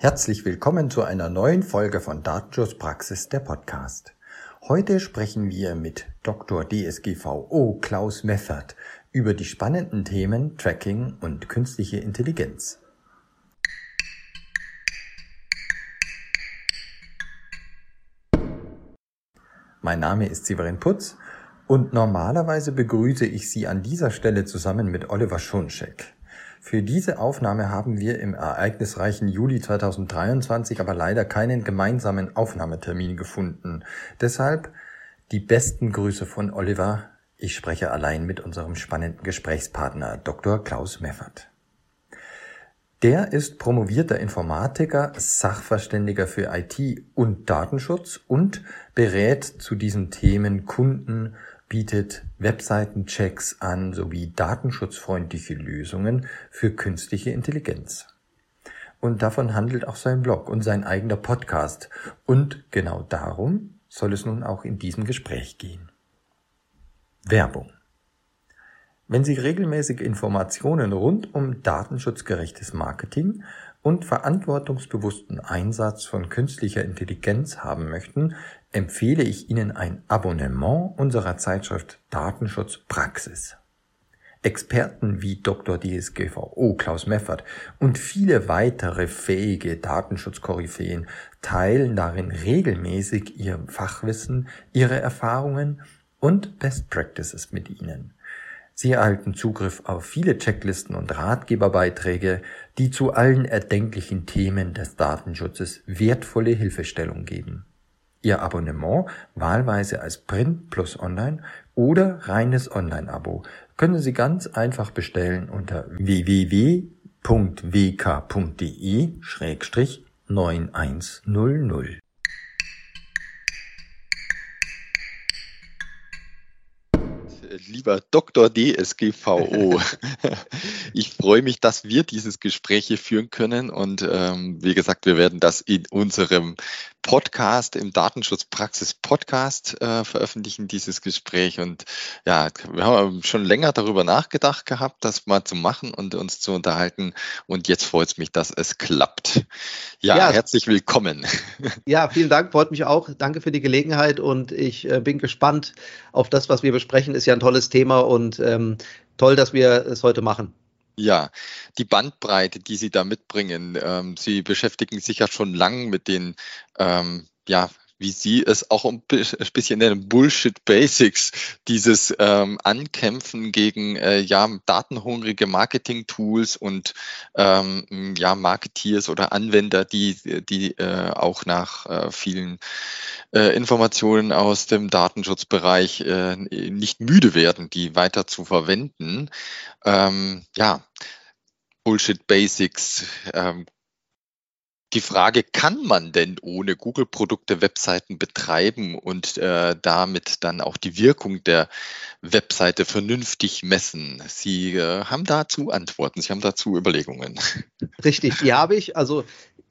Herzlich willkommen zu einer neuen Folge von Datenschutzpraxis der Podcast. Heute sprechen wir mit Dr. DSGVO Klaus Meffert über die spannenden Themen Tracking und künstliche Intelligenz. Mein Name ist Severin Putz und normalerweise begrüße ich Sie an dieser Stelle zusammen mit Oliver Schoncheck. Für diese Aufnahme haben wir im ereignisreichen Juli 2023 aber leider keinen gemeinsamen Aufnahmetermin gefunden. Deshalb die besten Grüße von Oliver. Ich spreche allein mit unserem spannenden Gesprächspartner Dr. Klaus Meffert. Der ist promovierter Informatiker, Sachverständiger für IT und Datenschutz und berät zu diesen Themen Kunden bietet Webseitenchecks an sowie datenschutzfreundliche Lösungen für künstliche Intelligenz. Und davon handelt auch sein Blog und sein eigener Podcast. Und genau darum soll es nun auch in diesem Gespräch gehen. Werbung. Wenn Sie regelmäßig Informationen rund um datenschutzgerechtes Marketing und verantwortungsbewussten Einsatz von künstlicher Intelligenz haben möchten, empfehle ich Ihnen ein Abonnement unserer Zeitschrift Datenschutz Praxis. Experten wie Dr. DSGVO Klaus Meffert und viele weitere fähige Datenschutzkoryphäen teilen darin regelmäßig ihr Fachwissen, ihre Erfahrungen und Best Practices mit Ihnen. Sie erhalten Zugriff auf viele Checklisten und Ratgeberbeiträge, die zu allen erdenklichen Themen des Datenschutzes wertvolle Hilfestellung geben. Ihr Abonnement, wahlweise als Print plus Online oder reines Online-Abo, können Sie ganz einfach bestellen unter www.wk.de-9100. lieber Dr. DSGVO. ich freue mich, dass wir dieses Gespräch hier führen können. Und ähm, wie gesagt, wir werden das in unserem Podcast, im Datenschutzpraxis Podcast äh, veröffentlichen, dieses Gespräch. Und ja, wir haben schon länger darüber nachgedacht gehabt, das mal zu machen und uns zu unterhalten. Und jetzt freut es mich, dass es klappt. Ja, ja, herzlich willkommen. Ja, vielen Dank, freut mich auch. Danke für die Gelegenheit und ich äh, bin gespannt auf das, was wir besprechen. Ist ja ein tolles Thema und ähm, toll, dass wir es heute machen. Ja, die Bandbreite, die Sie da mitbringen. Ähm, Sie beschäftigen sich ja schon lang mit den ähm, ja, wie Sie es auch ein bisschen nennen, Bullshit Basics, dieses ähm, Ankämpfen gegen äh, ja, datenhungrige Marketing-Tools und ähm, ja, Marketeers oder Anwender, die, die äh, auch nach äh, vielen äh, Informationen aus dem Datenschutzbereich äh, nicht müde werden, die weiter zu verwenden. Ähm, ja, Bullshit Basics, ähm, die Frage, kann man denn ohne Google-Produkte Webseiten betreiben und äh, damit dann auch die Wirkung der Webseite vernünftig messen? Sie äh, haben dazu Antworten, Sie haben dazu Überlegungen. Richtig, die habe ich. Also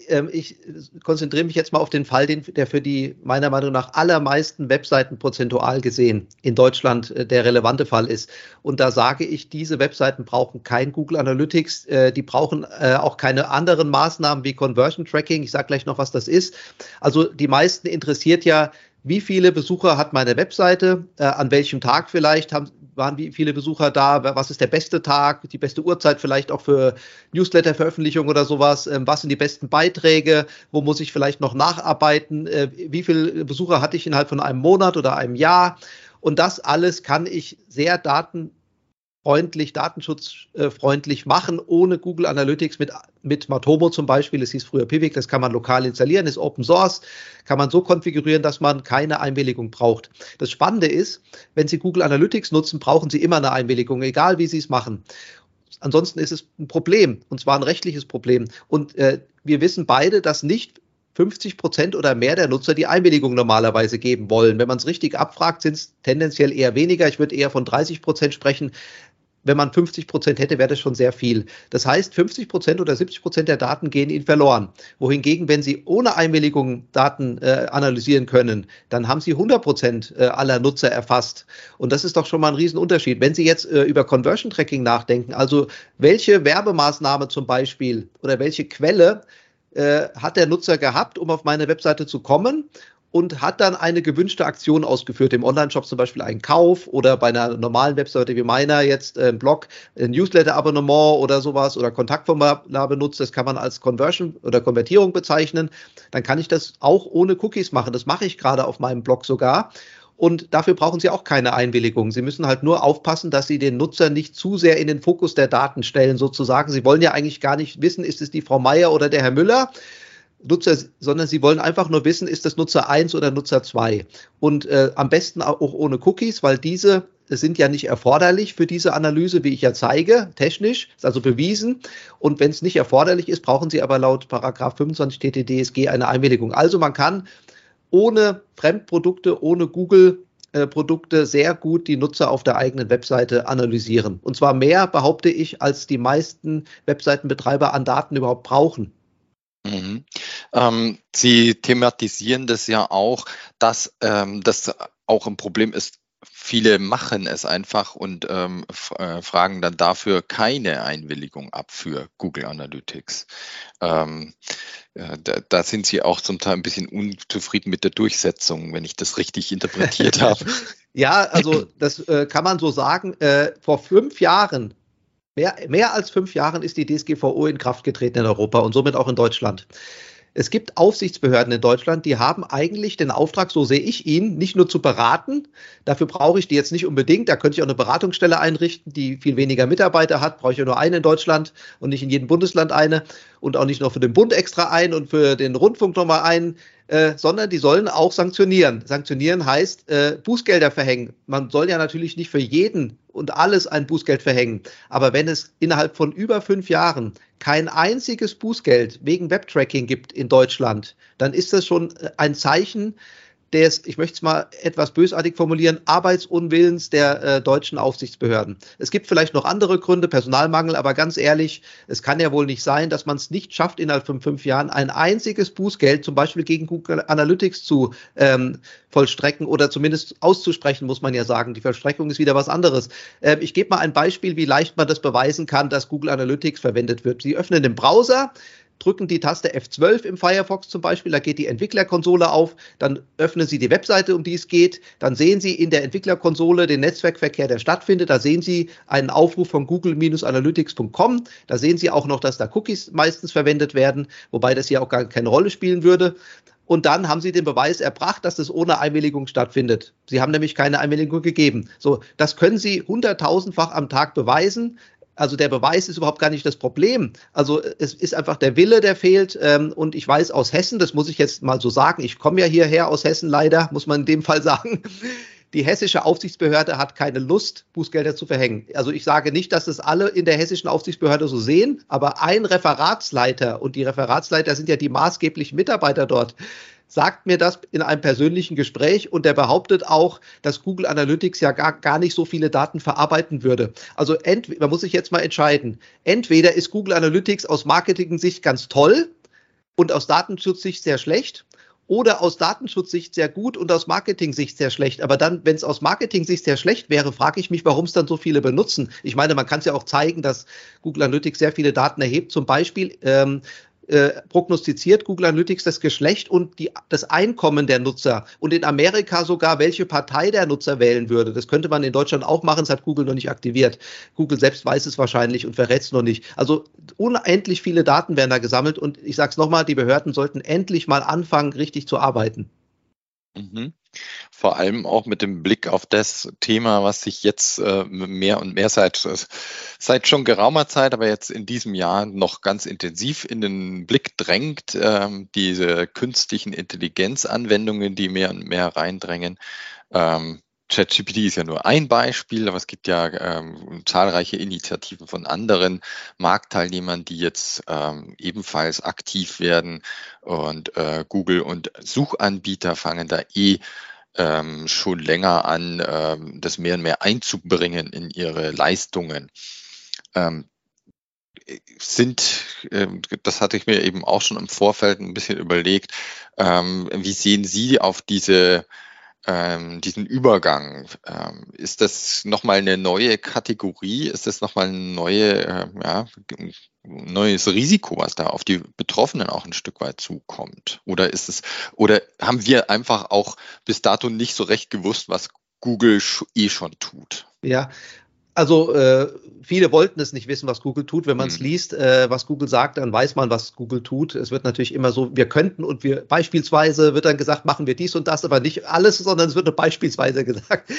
ähm, ich konzentriere mich jetzt mal auf den Fall, den, der für die meiner Meinung nach allermeisten Webseiten prozentual gesehen in Deutschland äh, der relevante Fall ist. Und da sage ich, diese Webseiten brauchen kein Google Analytics, äh, die brauchen äh, auch keine anderen Maßnahmen wie Conversion Tracking. Ich sage gleich noch, was das ist. Also die meisten interessiert ja, wie viele Besucher hat meine Webseite, an welchem Tag vielleicht haben, waren wie viele Besucher da, was ist der beste Tag, die beste Uhrzeit vielleicht auch für Newsletter-Veröffentlichung oder sowas, ähm, was sind die besten Beiträge, wo muss ich vielleicht noch nacharbeiten, äh, wie viele Besucher hatte ich innerhalb von einem Monat oder einem Jahr. Und das alles kann ich sehr daten freundlich, datenschutzfreundlich machen, ohne Google Analytics mit, mit Matomo zum Beispiel. Es hieß früher Pivik, das kann man lokal installieren, ist Open Source, kann man so konfigurieren, dass man keine Einwilligung braucht. Das Spannende ist, wenn Sie Google Analytics nutzen, brauchen Sie immer eine Einwilligung, egal wie Sie es machen. Ansonsten ist es ein Problem, und zwar ein rechtliches Problem. Und äh, wir wissen beide, dass nicht 50 Prozent oder mehr der Nutzer die Einwilligung normalerweise geben wollen. Wenn man es richtig abfragt, sind es tendenziell eher weniger. Ich würde eher von 30 Prozent sprechen wenn man 50 Prozent hätte, wäre das schon sehr viel. Das heißt, 50 Prozent oder 70 Prozent der Daten gehen Ihnen verloren. Wohingegen, wenn Sie ohne Einwilligung Daten äh, analysieren können, dann haben Sie 100 Prozent äh, aller Nutzer erfasst. Und das ist doch schon mal ein Riesenunterschied. Wenn Sie jetzt äh, über Conversion Tracking nachdenken, also welche Werbemaßnahme zum Beispiel oder welche Quelle äh, hat der Nutzer gehabt, um auf meine Webseite zu kommen und hat dann eine gewünschte Aktion ausgeführt, im Online-Shop zum Beispiel einen Kauf oder bei einer normalen Webseite wie meiner jetzt äh, ein Blog, ein Newsletter-Abonnement oder sowas oder Kontaktformular benutzt, das kann man als Conversion oder Konvertierung bezeichnen, dann kann ich das auch ohne Cookies machen. Das mache ich gerade auf meinem Blog sogar. Und dafür brauchen Sie auch keine Einwilligung. Sie müssen halt nur aufpassen, dass Sie den Nutzer nicht zu sehr in den Fokus der Daten stellen, sozusagen. Sie wollen ja eigentlich gar nicht wissen, ist es die Frau Meier oder der Herr Müller, Nutzer, sondern sie wollen einfach nur wissen, ist das Nutzer 1 oder Nutzer 2. Und äh, am besten auch ohne Cookies, weil diese sind ja nicht erforderlich für diese Analyse, wie ich ja zeige, technisch, ist also bewiesen. Und wenn es nicht erforderlich ist, brauchen Sie aber laut Paragraph 25 TTDSG eine Einwilligung. Also man kann ohne Fremdprodukte, ohne Google Produkte sehr gut die Nutzer auf der eigenen Webseite analysieren. Und zwar mehr, behaupte ich, als die meisten Webseitenbetreiber an Daten überhaupt brauchen. Mhm. Ähm, Sie thematisieren das ja auch, dass ähm, das auch ein Problem ist. Viele machen es einfach und ähm, äh, fragen dann dafür keine Einwilligung ab für Google Analytics. Ähm, äh, da, da, sind Sie auch zum Teil ein bisschen unzufrieden mit der Durchsetzung, wenn ich das richtig interpretiert habe. Ja, also das äh, kann man so sagen. Äh, vor fünf Jahren Mehr, mehr als fünf Jahren ist die DSGVO in Kraft getreten in Europa und somit auch in Deutschland. Es gibt Aufsichtsbehörden in Deutschland, die haben eigentlich den Auftrag, so sehe ich ihn, nicht nur zu beraten. Dafür brauche ich die jetzt nicht unbedingt. Da könnte ich auch eine Beratungsstelle einrichten, die viel weniger Mitarbeiter hat. Brauche ich ja nur eine in Deutschland und nicht in jedem Bundesland eine und auch nicht noch für den Bund extra ein und für den Rundfunk nochmal einen. Äh, sondern die sollen auch sanktionieren. Sanktionieren heißt äh, Bußgelder verhängen. Man soll ja natürlich nicht für jeden und alles ein Bußgeld verhängen. Aber wenn es innerhalb von über fünf Jahren kein einziges Bußgeld wegen Webtracking gibt in Deutschland, dann ist das schon äh, ein Zeichen, des, ich möchte es mal etwas bösartig formulieren, Arbeitsunwillens der äh, deutschen Aufsichtsbehörden. Es gibt vielleicht noch andere Gründe, Personalmangel, aber ganz ehrlich, es kann ja wohl nicht sein, dass man es nicht schafft, innerhalb von fünf Jahren ein einziges Bußgeld, zum Beispiel gegen Google Analytics zu ähm, vollstrecken oder zumindest auszusprechen, muss man ja sagen. Die Vollstreckung ist wieder was anderes. Ähm, ich gebe mal ein Beispiel, wie leicht man das beweisen kann, dass Google Analytics verwendet wird. Sie öffnen den Browser, drücken die Taste F12 im Firefox zum Beispiel, da geht die Entwicklerkonsole auf, dann öffnen Sie die Webseite, um die es geht, dann sehen Sie in der Entwicklerkonsole den Netzwerkverkehr, der stattfindet, da sehen Sie einen Aufruf von google-analytics.com, da sehen Sie auch noch, dass da Cookies meistens verwendet werden, wobei das hier auch gar keine Rolle spielen würde. Und dann haben sie den Beweis erbracht, dass das ohne Einwilligung stattfindet. Sie haben nämlich keine Einwilligung gegeben. So, das können Sie hunderttausendfach am Tag beweisen. Also der Beweis ist überhaupt gar nicht das Problem. Also es ist einfach der Wille, der fehlt. Ähm, und ich weiß aus Hessen, das muss ich jetzt mal so sagen, ich komme ja hierher aus Hessen leider, muss man in dem Fall sagen. Die hessische Aufsichtsbehörde hat keine Lust, Bußgelder zu verhängen. Also ich sage nicht, dass es alle in der hessischen Aufsichtsbehörde so sehen, aber ein Referatsleiter und die Referatsleiter sind ja die maßgeblichen Mitarbeiter dort, sagt mir das in einem persönlichen Gespräch und der behauptet auch, dass Google Analytics ja gar, gar nicht so viele Daten verarbeiten würde. Also man muss sich jetzt mal entscheiden. Entweder ist Google Analytics aus Marketing-Sicht ganz toll und aus Datenschutzsicht sehr schlecht oder aus Datenschutzsicht sehr gut und aus Marketing-Sicht sehr schlecht. Aber dann, wenn es aus Marketing-Sicht sehr schlecht wäre, frage ich mich, warum es dann so viele benutzen. Ich meine, man kann es ja auch zeigen, dass Google Analytics sehr viele Daten erhebt. Zum Beispiel ähm, äh, prognostiziert Google Analytics das Geschlecht und die, das Einkommen der Nutzer und in Amerika sogar, welche Partei der Nutzer wählen würde. Das könnte man in Deutschland auch machen, das hat Google noch nicht aktiviert. Google selbst weiß es wahrscheinlich und verrät es noch nicht. Also unendlich viele Daten werden da gesammelt und ich sage es nochmal, die Behörden sollten endlich mal anfangen, richtig zu arbeiten. Mhm. Vor allem auch mit dem Blick auf das Thema, was sich jetzt äh, mehr und mehr seit, seit schon geraumer Zeit, aber jetzt in diesem Jahr noch ganz intensiv in den Blick drängt, äh, diese künstlichen Intelligenzanwendungen, die mehr und mehr reindrängen. Ähm, ChatGPT ist ja nur ein Beispiel, aber es gibt ja ähm, zahlreiche Initiativen von anderen Marktteilnehmern, die jetzt ähm, ebenfalls aktiv werden. Und äh, Google und Suchanbieter fangen da eh ähm, schon länger an, ähm, das mehr und mehr einzubringen in ihre Leistungen. Ähm, sind, ähm, das hatte ich mir eben auch schon im Vorfeld ein bisschen überlegt, ähm, wie sehen Sie auf diese ähm, diesen Übergang. Ähm, ist das nochmal eine neue Kategorie? Ist das nochmal ein neue, äh, ja, neues Risiko, was da auf die Betroffenen auch ein Stück weit zukommt? Oder ist es, oder haben wir einfach auch bis dato nicht so recht gewusst, was Google eh schon tut? Ja, also äh, viele wollten es nicht wissen, was Google tut. Wenn man es mhm. liest, äh, was Google sagt, dann weiß man, was Google tut. Es wird natürlich immer so, wir könnten und wir beispielsweise wird dann gesagt, machen wir dies und das, aber nicht alles, sondern es wird nur beispielsweise gesagt.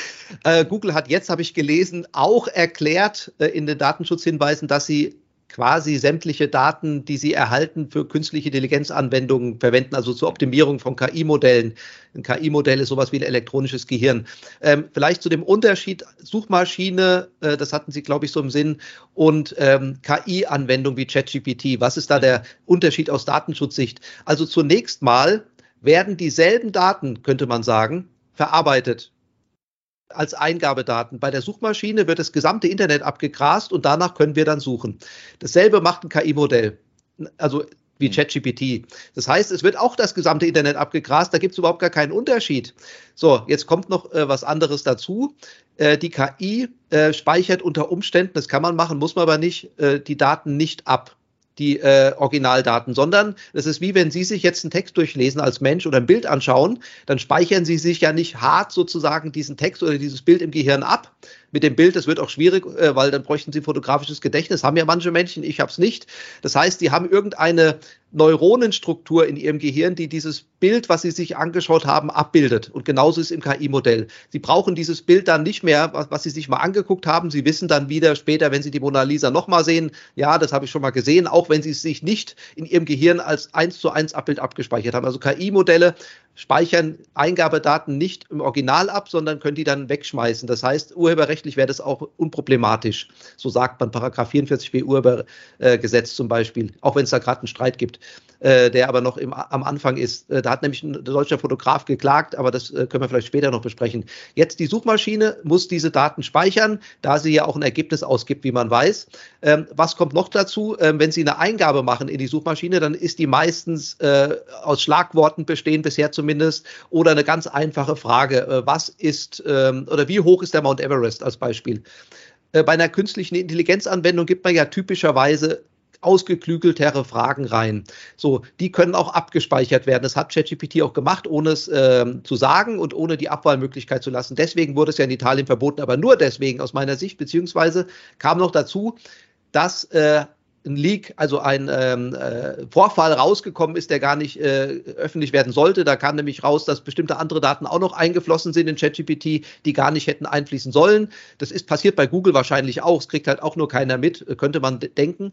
Äh, Google hat jetzt, habe ich gelesen, auch erklärt äh, in den Datenschutzhinweisen, dass sie quasi sämtliche Daten, die sie erhalten, für künstliche Intelligenzanwendungen verwenden, also zur Optimierung von KI-Modellen. Ein KI-Modell ist sowas wie ein elektronisches Gehirn. Ähm, vielleicht zu dem Unterschied Suchmaschine, äh, das hatten Sie, glaube ich, so im Sinn, und ähm, KI-Anwendung wie ChatGPT. Was ist da der Unterschied aus Datenschutzsicht? Also zunächst mal werden dieselben Daten, könnte man sagen, verarbeitet als Eingabedaten. Bei der Suchmaschine wird das gesamte Internet abgegrast und danach können wir dann suchen. Dasselbe macht ein KI-Modell. Also wie hm. ChatGPT. Das heißt, es wird auch das gesamte Internet abgegrast, da gibt es überhaupt gar keinen Unterschied. So, jetzt kommt noch äh, was anderes dazu. Äh, die KI äh, speichert unter Umständen, das kann man machen, muss man aber nicht, äh, die Daten nicht ab die äh, Originaldaten, sondern es ist wie wenn Sie sich jetzt einen Text durchlesen als Mensch oder ein Bild anschauen, dann speichern Sie sich ja nicht hart sozusagen diesen Text oder dieses Bild im Gehirn ab, mit dem Bild. Das wird auch schwierig, äh, weil dann bräuchten sie fotografisches Gedächtnis. Haben ja manche Menschen, ich habe es nicht. Das heißt, die haben irgendeine Neuronenstruktur in ihrem Gehirn, die dieses Bild, was sie sich angeschaut haben, abbildet. Und genauso ist im KI-Modell. Sie brauchen dieses Bild dann nicht mehr, was, was, sie sich mal angeguckt haben. Sie wissen dann wieder später, wenn sie die Mona Lisa nochmal sehen, ja, das habe ich schon mal gesehen, auch wenn sie es sich nicht in ihrem Gehirn als eins zu eins Abbild abgespeichert haben. Also KI-Modelle speichern Eingabedaten nicht im Original ab, sondern können die dann wegschmeißen. Das heißt, urheberrechtlich wäre das auch unproblematisch. So sagt man Paragraph 44b Urhebergesetz zum Beispiel, auch wenn es da gerade einen Streit gibt, äh, der aber noch im, am Anfang ist. Äh, da hat nämlich ein deutscher Fotograf geklagt, aber das äh, können wir vielleicht später noch besprechen. Jetzt die Suchmaschine muss diese Daten speichern, da sie ja auch ein Ergebnis ausgibt, wie man weiß. Ähm, was kommt noch dazu? Ähm, wenn Sie eine Eingabe machen in die Suchmaschine, dann ist die meistens äh, aus Schlagworten bestehen, bisher zumindest. Oder eine ganz einfache Frage, äh, was ist ähm, oder wie hoch ist der Mount Everest als Beispiel? Äh, bei einer künstlichen Intelligenzanwendung gibt man ja typischerweise ausgeklügeltere Fragen rein. So, die können auch abgespeichert werden. Das hat ChatGPT auch gemacht, ohne es äh, zu sagen und ohne die Abwahlmöglichkeit zu lassen. Deswegen wurde es ja in Italien verboten, aber nur deswegen aus meiner Sicht, beziehungsweise kam noch dazu, dass äh, ein Leak, also ein ähm, äh, Vorfall rausgekommen ist, der gar nicht äh, öffentlich werden sollte. Da kam nämlich raus, dass bestimmte andere Daten auch noch eingeflossen sind in ChatGPT, die gar nicht hätten einfließen sollen. Das ist passiert bei Google wahrscheinlich auch. Es kriegt halt auch nur keiner mit, könnte man denken.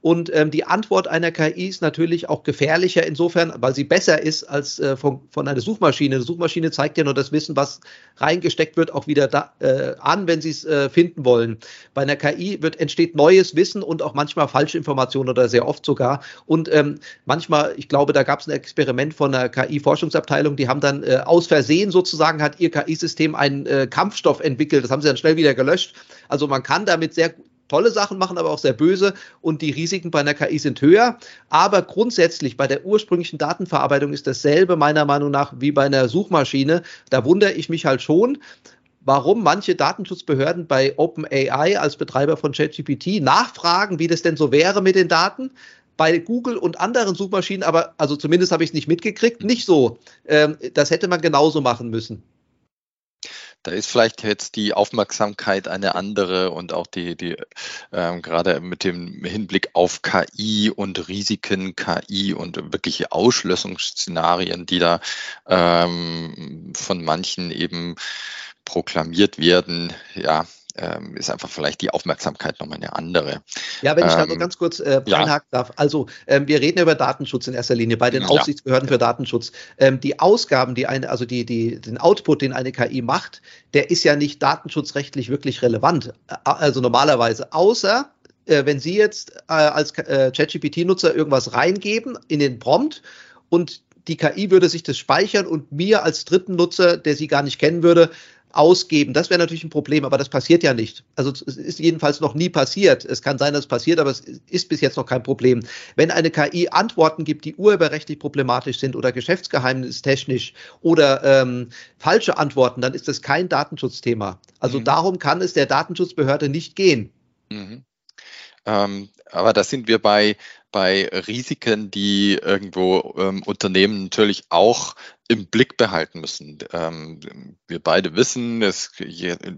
Und ähm, die Antwort einer KI ist natürlich auch gefährlicher insofern, weil sie besser ist als äh, von, von einer Suchmaschine. Eine Suchmaschine zeigt ja nur das Wissen, was reingesteckt wird, auch wieder da, äh, an, wenn sie es äh, finden wollen. Bei einer KI wird, entsteht neues Wissen und auch manchmal falsche Informationen oder sehr oft sogar. Und ähm, manchmal, ich glaube, da gab es ein Experiment von einer KI-Forschungsabteilung, die haben dann äh, aus Versehen sozusagen hat ihr KI-System einen äh, Kampfstoff entwickelt. Das haben sie dann schnell wieder gelöscht. Also man kann damit sehr tolle Sachen machen, aber auch sehr böse und die Risiken bei einer KI sind höher. Aber grundsätzlich bei der ursprünglichen Datenverarbeitung ist dasselbe meiner Meinung nach wie bei einer Suchmaschine. Da wundere ich mich halt schon, warum manche Datenschutzbehörden bei OpenAI als Betreiber von ChatGPT nachfragen, wie das denn so wäre mit den Daten. Bei Google und anderen Suchmaschinen, aber also zumindest habe ich es nicht mitgekriegt, nicht so. Ähm, das hätte man genauso machen müssen. Da ist vielleicht jetzt die Aufmerksamkeit eine andere und auch die, die ähm, gerade mit dem Hinblick auf KI und Risiken KI und wirkliche Ausschließungsszenarien, die da ähm, von manchen eben proklamiert werden, ja, ähm, ist einfach vielleicht die Aufmerksamkeit nochmal eine andere. Ja, wenn ich ähm, da nur ganz kurz äh, einhaken ja. darf. Also ähm, wir reden über Datenschutz in erster Linie bei den ja. Aufsichtsbehörden für Datenschutz. Ähm, die Ausgaben, die eine, also die, die, den Output, den eine KI macht, der ist ja nicht datenschutzrechtlich wirklich relevant. Äh, also normalerweise, außer äh, wenn Sie jetzt äh, als äh, ChatGPT-Nutzer irgendwas reingeben in den Prompt und die KI würde sich das speichern und mir als dritten Nutzer, der sie gar nicht kennen würde, ausgeben. Das wäre natürlich ein Problem, aber das passiert ja nicht. Also es ist jedenfalls noch nie passiert. Es kann sein, dass es passiert, aber es ist bis jetzt noch kein Problem. Wenn eine KI Antworten gibt, die urheberrechtlich problematisch sind oder geschäftsgeheimnistechnisch oder ähm, falsche Antworten, dann ist das kein Datenschutzthema. Also mhm. darum kann es der Datenschutzbehörde nicht gehen. Mhm. Ähm, aber da sind wir bei, bei Risiken, die irgendwo ähm, Unternehmen natürlich auch im Blick behalten müssen. Ähm, wir beide wissen, es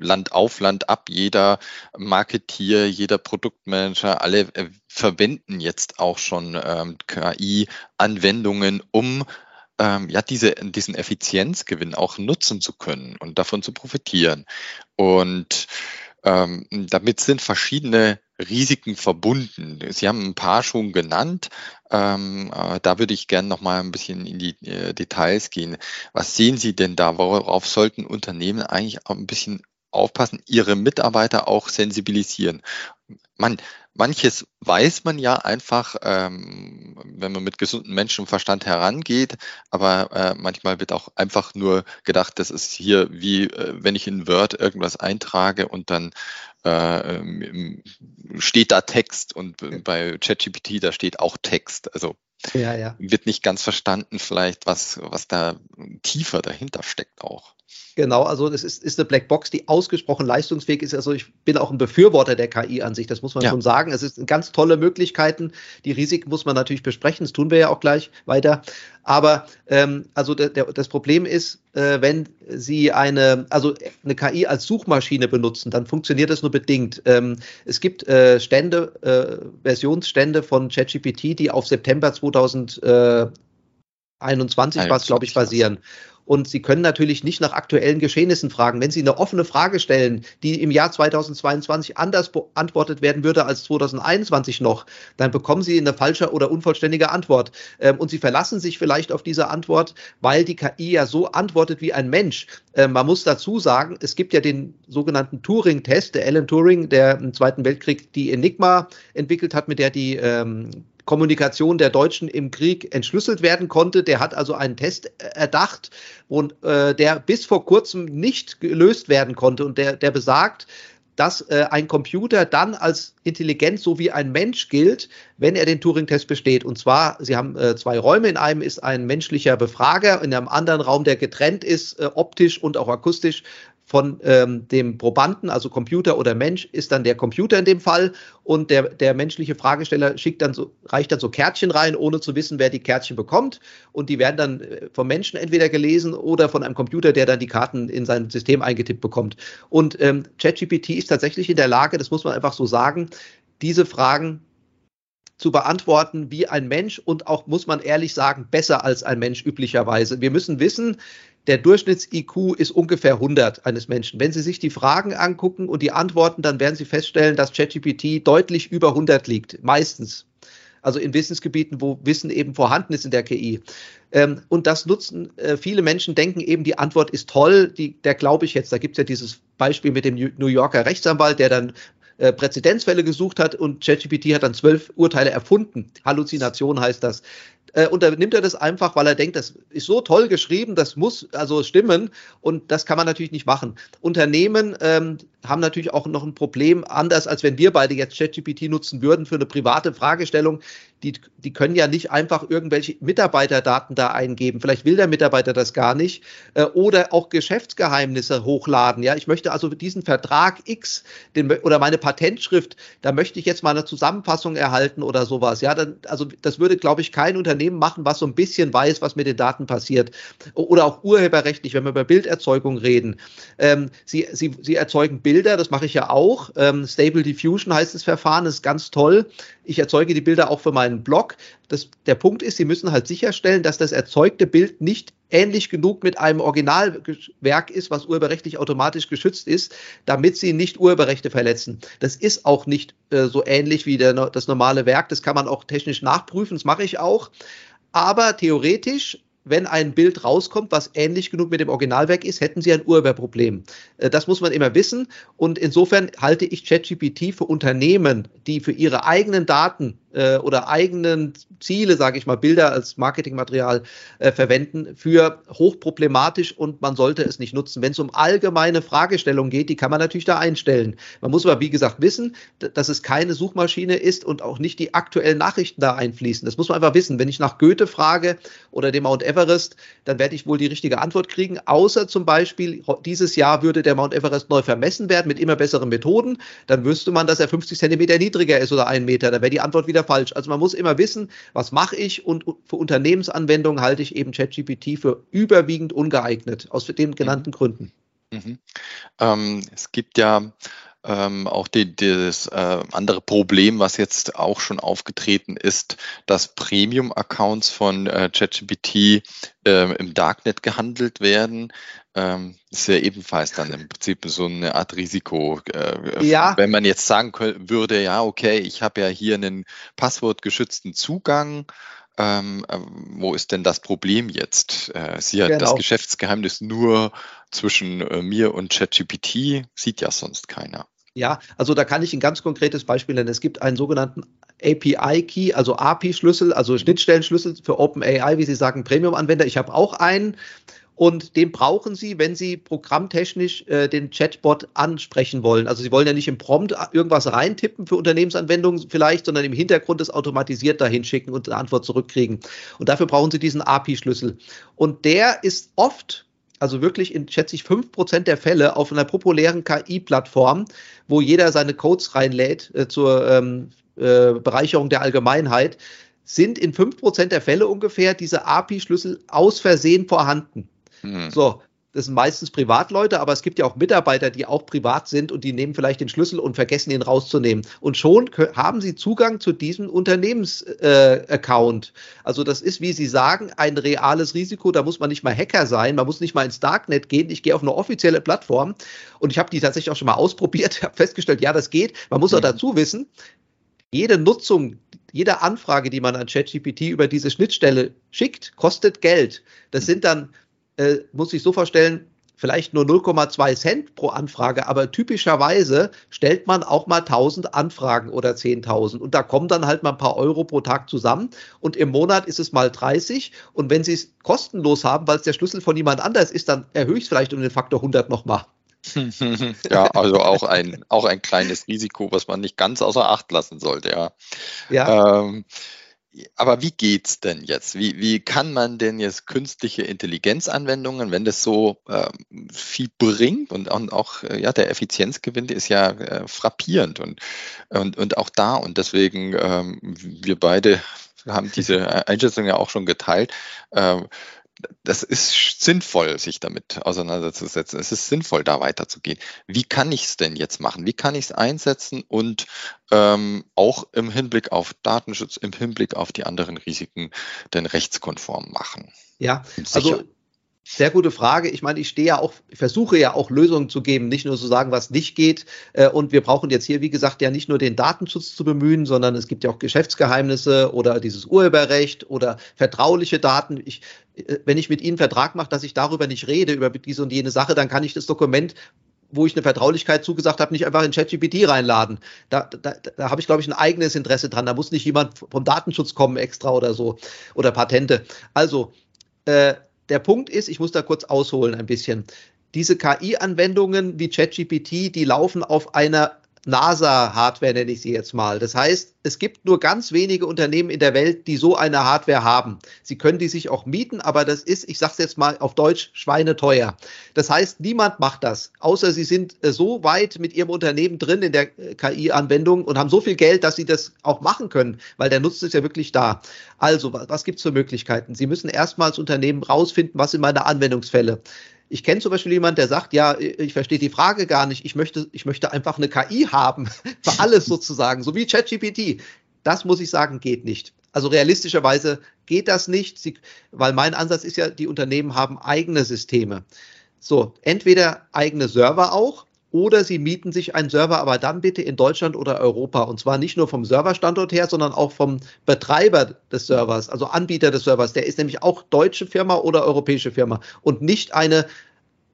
Land auf Land ab, jeder Marketier, jeder Produktmanager, alle äh, verwenden jetzt auch schon ähm, KI-Anwendungen, um ähm, ja diese, diesen Effizienzgewinn auch nutzen zu können und davon zu profitieren. Und ähm, damit sind verschiedene Risiken verbunden. Sie haben ein paar schon genannt. Ähm, äh, da würde ich gerne noch mal ein bisschen in die äh, Details gehen. Was sehen Sie denn da? Worauf sollten Unternehmen eigentlich auch ein bisschen aufpassen, ihre Mitarbeiter auch sensibilisieren? Man, manches weiß man ja einfach, ähm, wenn man mit gesundem Menschenverstand herangeht, aber äh, manchmal wird auch einfach nur gedacht, das ist hier wie, äh, wenn ich in Word irgendwas eintrage und dann äh, ähm, steht da Text und bei ChatGPT da steht auch Text. Also ja, ja. wird nicht ganz verstanden vielleicht, was, was da tiefer dahinter steckt auch. Genau, also das ist, ist eine Blackbox, die ausgesprochen leistungsfähig ist. Also ich bin auch ein Befürworter der KI an sich, das muss man ja. schon sagen. Es sind ganz tolle Möglichkeiten. Die Risiken muss man natürlich besprechen, das tun wir ja auch gleich weiter. Aber ähm, also der, der, das Problem ist, äh, wenn Sie eine, also eine KI als Suchmaschine benutzen, dann funktioniert das nur bedingt. Ähm, es gibt äh, Stände, äh, Versionsstände von ChatGPT, die auf September 2021 21, was, glaube ich, basieren. Und Sie können natürlich nicht nach aktuellen Geschehnissen fragen. Wenn Sie eine offene Frage stellen, die im Jahr 2022 anders beantwortet werden würde als 2021 noch, dann bekommen Sie eine falsche oder unvollständige Antwort. Ähm, und Sie verlassen sich vielleicht auf diese Antwort, weil die KI ja so antwortet wie ein Mensch. Ähm, man muss dazu sagen, es gibt ja den sogenannten Turing-Test, der Alan Turing, der im Zweiten Weltkrieg die Enigma entwickelt hat, mit der die ähm, Kommunikation der Deutschen im Krieg entschlüsselt werden konnte. Der hat also einen Test erdacht, und, äh, der bis vor kurzem nicht gelöst werden konnte und der, der besagt, dass äh, ein Computer dann als intelligent so wie ein Mensch gilt, wenn er den Turing-Test besteht. Und zwar, Sie haben äh, zwei Räume. In einem ist ein menschlicher Befrager, in einem anderen Raum, der getrennt ist, äh, optisch und auch akustisch von ähm, dem Probanden, also Computer oder Mensch, ist dann der Computer in dem Fall und der, der menschliche Fragesteller schickt dann so, reicht dann so Kärtchen rein, ohne zu wissen, wer die Kärtchen bekommt und die werden dann äh, vom Menschen entweder gelesen oder von einem Computer, der dann die Karten in sein System eingetippt bekommt. Und ähm, ChatGPT ist tatsächlich in der Lage, das muss man einfach so sagen, diese Fragen zu beantworten wie ein Mensch und auch, muss man ehrlich sagen, besser als ein Mensch üblicherweise. Wir müssen wissen, der Durchschnitts-IQ ist ungefähr 100 eines Menschen. Wenn Sie sich die Fragen angucken und die Antworten, dann werden Sie feststellen, dass ChatGPT deutlich über 100 liegt. Meistens. Also in Wissensgebieten, wo Wissen eben vorhanden ist in der KI. Ähm, und das nutzen äh, viele Menschen, denken eben, die Antwort ist toll, die, der glaube ich jetzt. Da gibt es ja dieses Beispiel mit dem New Yorker Rechtsanwalt, der dann äh, Präzedenzfälle gesucht hat und ChatGPT hat dann zwölf Urteile erfunden. Halluzination heißt das. Äh, und da nimmt er das einfach, weil er denkt, das ist so toll geschrieben, das muss also stimmen und das kann man natürlich nicht machen. Unternehmen ähm, haben natürlich auch noch ein Problem, anders als wenn wir beide jetzt ChatGPT nutzen würden für eine private Fragestellung. Die, die können ja nicht einfach irgendwelche Mitarbeiterdaten da eingeben. Vielleicht will der Mitarbeiter das gar nicht. Äh, oder auch Geschäftsgeheimnisse hochladen. Ja, ich möchte also diesen Vertrag X den, oder meine Patentschrift, da möchte ich jetzt mal eine Zusammenfassung erhalten oder sowas. Ja, dann, also das würde, glaube ich, kein Unternehmen machen, was so ein bisschen weiß, was mit den Daten passiert. Oder auch urheberrechtlich, wenn wir über Bilderzeugung reden. Ähm, sie, sie, sie erzeugen Bilder Bilder, das mache ich ja auch. Ähm, Stable Diffusion heißt das Verfahren, das ist ganz toll. Ich erzeuge die Bilder auch für meinen Blog. Das, der Punkt ist, Sie müssen halt sicherstellen, dass das erzeugte Bild nicht ähnlich genug mit einem Originalwerk ist, was urheberrechtlich automatisch geschützt ist, damit Sie nicht Urheberrechte verletzen. Das ist auch nicht äh, so ähnlich wie der, das normale Werk. Das kann man auch technisch nachprüfen, das mache ich auch. Aber theoretisch wenn ein Bild rauskommt, was ähnlich genug mit dem Originalwerk ist, hätten Sie ein Urheberproblem. Äh, das muss man immer wissen. Und insofern halte ich ChatGPT für Unternehmen, die für ihre eigenen Daten äh, oder eigenen Ziele, sage ich mal, Bilder als Marketingmaterial äh, verwenden, für hochproblematisch und man sollte es nicht nutzen. Wenn es um allgemeine Fragestellungen geht, die kann man natürlich da einstellen. Man muss aber, wie gesagt, wissen, dass es keine Suchmaschine ist und auch nicht die aktuellen Nachrichten da einfließen. Das muss man einfach wissen. Wenn ich nach Goethe frage oder dem Mount Everest, dann werde ich wohl die richtige Antwort kriegen, außer zum Beispiel, dieses Jahr würde der Mount Everest neu vermessen werden mit immer besseren Methoden. Dann wüsste man, dass er 50 Zentimeter niedriger ist oder einen Meter. Dann wäre die Antwort wieder falsch. Also man muss immer wissen, was mache ich und für Unternehmensanwendungen halte ich eben ChatGPT für überwiegend ungeeignet, aus den genannten mhm. Gründen. Mhm. Ähm, es gibt ja ähm, auch die, das äh, andere Problem, was jetzt auch schon aufgetreten ist, dass Premium-Accounts von äh, ChatGPT äh, im Darknet gehandelt werden. Ähm, ist ja ebenfalls dann im Prinzip so eine Art Risiko. Äh, ja. Wenn man jetzt sagen würde, ja, okay, ich habe ja hier einen passwortgeschützten Zugang, ähm, äh, wo ist denn das Problem jetzt? Äh, sie hat genau. das Geschäftsgeheimnis nur zwischen äh, mir und ChatGPT, sieht ja sonst keiner. Ja, also da kann ich ein ganz konkretes Beispiel nennen. Es gibt einen sogenannten API-Key, also API-Schlüssel, also Schnittstellenschlüssel für OpenAI, wie Sie sagen, Premium-Anwender. Ich habe auch einen und den brauchen Sie, wenn Sie programmtechnisch äh, den Chatbot ansprechen wollen. Also Sie wollen ja nicht im Prompt irgendwas reintippen für Unternehmensanwendungen vielleicht, sondern im Hintergrund das automatisiert dahin schicken und eine Antwort zurückkriegen. Und dafür brauchen Sie diesen API-Schlüssel. Und der ist oft also wirklich in, schätze ich, fünf Prozent der Fälle auf einer populären KI-Plattform, wo jeder seine Codes reinlädt äh, zur ähm, äh, Bereicherung der Allgemeinheit, sind in fünf Prozent der Fälle ungefähr diese API-Schlüssel aus Versehen vorhanden. Mhm. So, das sind meistens Privatleute, aber es gibt ja auch Mitarbeiter, die auch privat sind und die nehmen vielleicht den Schlüssel und vergessen ihn rauszunehmen. Und schon haben sie Zugang zu diesem Unternehmensaccount. Äh, also das ist, wie Sie sagen, ein reales Risiko. Da muss man nicht mal Hacker sein, man muss nicht mal ins Darknet gehen. Ich gehe auf eine offizielle Plattform und ich habe die tatsächlich auch schon mal ausprobiert, habe festgestellt, ja, das geht. Man muss auch mhm. dazu wissen, jede Nutzung, jede Anfrage, die man an ChatGPT über diese Schnittstelle schickt, kostet Geld. Das sind dann äh, muss ich so vorstellen, vielleicht nur 0,2 Cent pro Anfrage, aber typischerweise stellt man auch mal 1000 Anfragen oder 10.000 und da kommen dann halt mal ein paar Euro pro Tag zusammen und im Monat ist es mal 30 und wenn Sie es kostenlos haben, weil es der Schlüssel von jemand anders ist, dann erhöhe ich es vielleicht um den Faktor 100 nochmal. ja, also auch ein, auch ein kleines Risiko, was man nicht ganz außer Acht lassen sollte, ja. ja. Ähm, aber wie geht's denn jetzt? Wie, wie kann man denn jetzt künstliche Intelligenzanwendungen, wenn das so äh, viel bringt und, und auch äh, ja der Effizienzgewinn ist ja äh, frappierend und, und und auch da und deswegen ähm, wir beide haben diese Einschätzung ja auch schon geteilt. Äh, das ist sinnvoll, sich damit auseinanderzusetzen. Es ist sinnvoll, da weiterzugehen. Wie kann ich es denn jetzt machen? Wie kann ich es einsetzen und ähm, auch im Hinblick auf Datenschutz, im Hinblick auf die anderen Risiken denn rechtskonform machen? Ja, also sehr gute Frage. Ich meine, ich stehe ja auch, versuche ja auch Lösungen zu geben, nicht nur zu sagen, was nicht geht. Äh, und wir brauchen jetzt hier, wie gesagt, ja nicht nur den Datenschutz zu bemühen, sondern es gibt ja auch Geschäftsgeheimnisse oder dieses Urheberrecht oder vertrauliche Daten. Ich, äh, wenn ich mit Ihnen einen Vertrag mache, dass ich darüber nicht rede, über diese und jene Sache, dann kann ich das Dokument wo ich eine Vertraulichkeit zugesagt habe, nicht einfach in ChatGPT reinladen. Da, da, da habe ich, glaube ich, ein eigenes Interesse dran. Da muss nicht jemand vom Datenschutz kommen extra oder so oder Patente. Also äh, der Punkt ist, ich muss da kurz ausholen ein bisschen. Diese KI-Anwendungen wie ChatGPT, die laufen auf einer NASA-Hardware, nenne ich sie jetzt mal. Das heißt, es gibt nur ganz wenige Unternehmen in der Welt, die so eine Hardware haben. Sie können die sich auch mieten, aber das ist, ich sage es jetzt mal auf Deutsch, schweineteuer. Das heißt, niemand macht das, außer sie sind äh, so weit mit ihrem Unternehmen drin in der äh, KI-Anwendung und haben so viel Geld, dass sie das auch machen können, weil der Nutzen ist ja wirklich da. Also, was gibt es für Möglichkeiten? Sie müssen erstmal als Unternehmen rausfinden, was sind meine Anwendungsfälle. Ich kenne zum Beispiel jemanden, der sagt, ja, ich verstehe die Frage gar nicht. Ich möchte, ich möchte einfach eine KI haben für alles sozusagen, so wie ChatGPT. Das muss ich sagen, geht nicht. Also realistischerweise geht das nicht, Sie, weil mein Ansatz ist ja, die Unternehmen haben eigene Systeme. So, entweder eigene Server auch oder Sie mieten sich einen Server, aber dann bitte in Deutschland oder Europa. Und zwar nicht nur vom Serverstandort her, sondern auch vom Betreiber des Servers, also Anbieter des Servers. Der ist nämlich auch deutsche Firma oder europäische Firma und nicht eine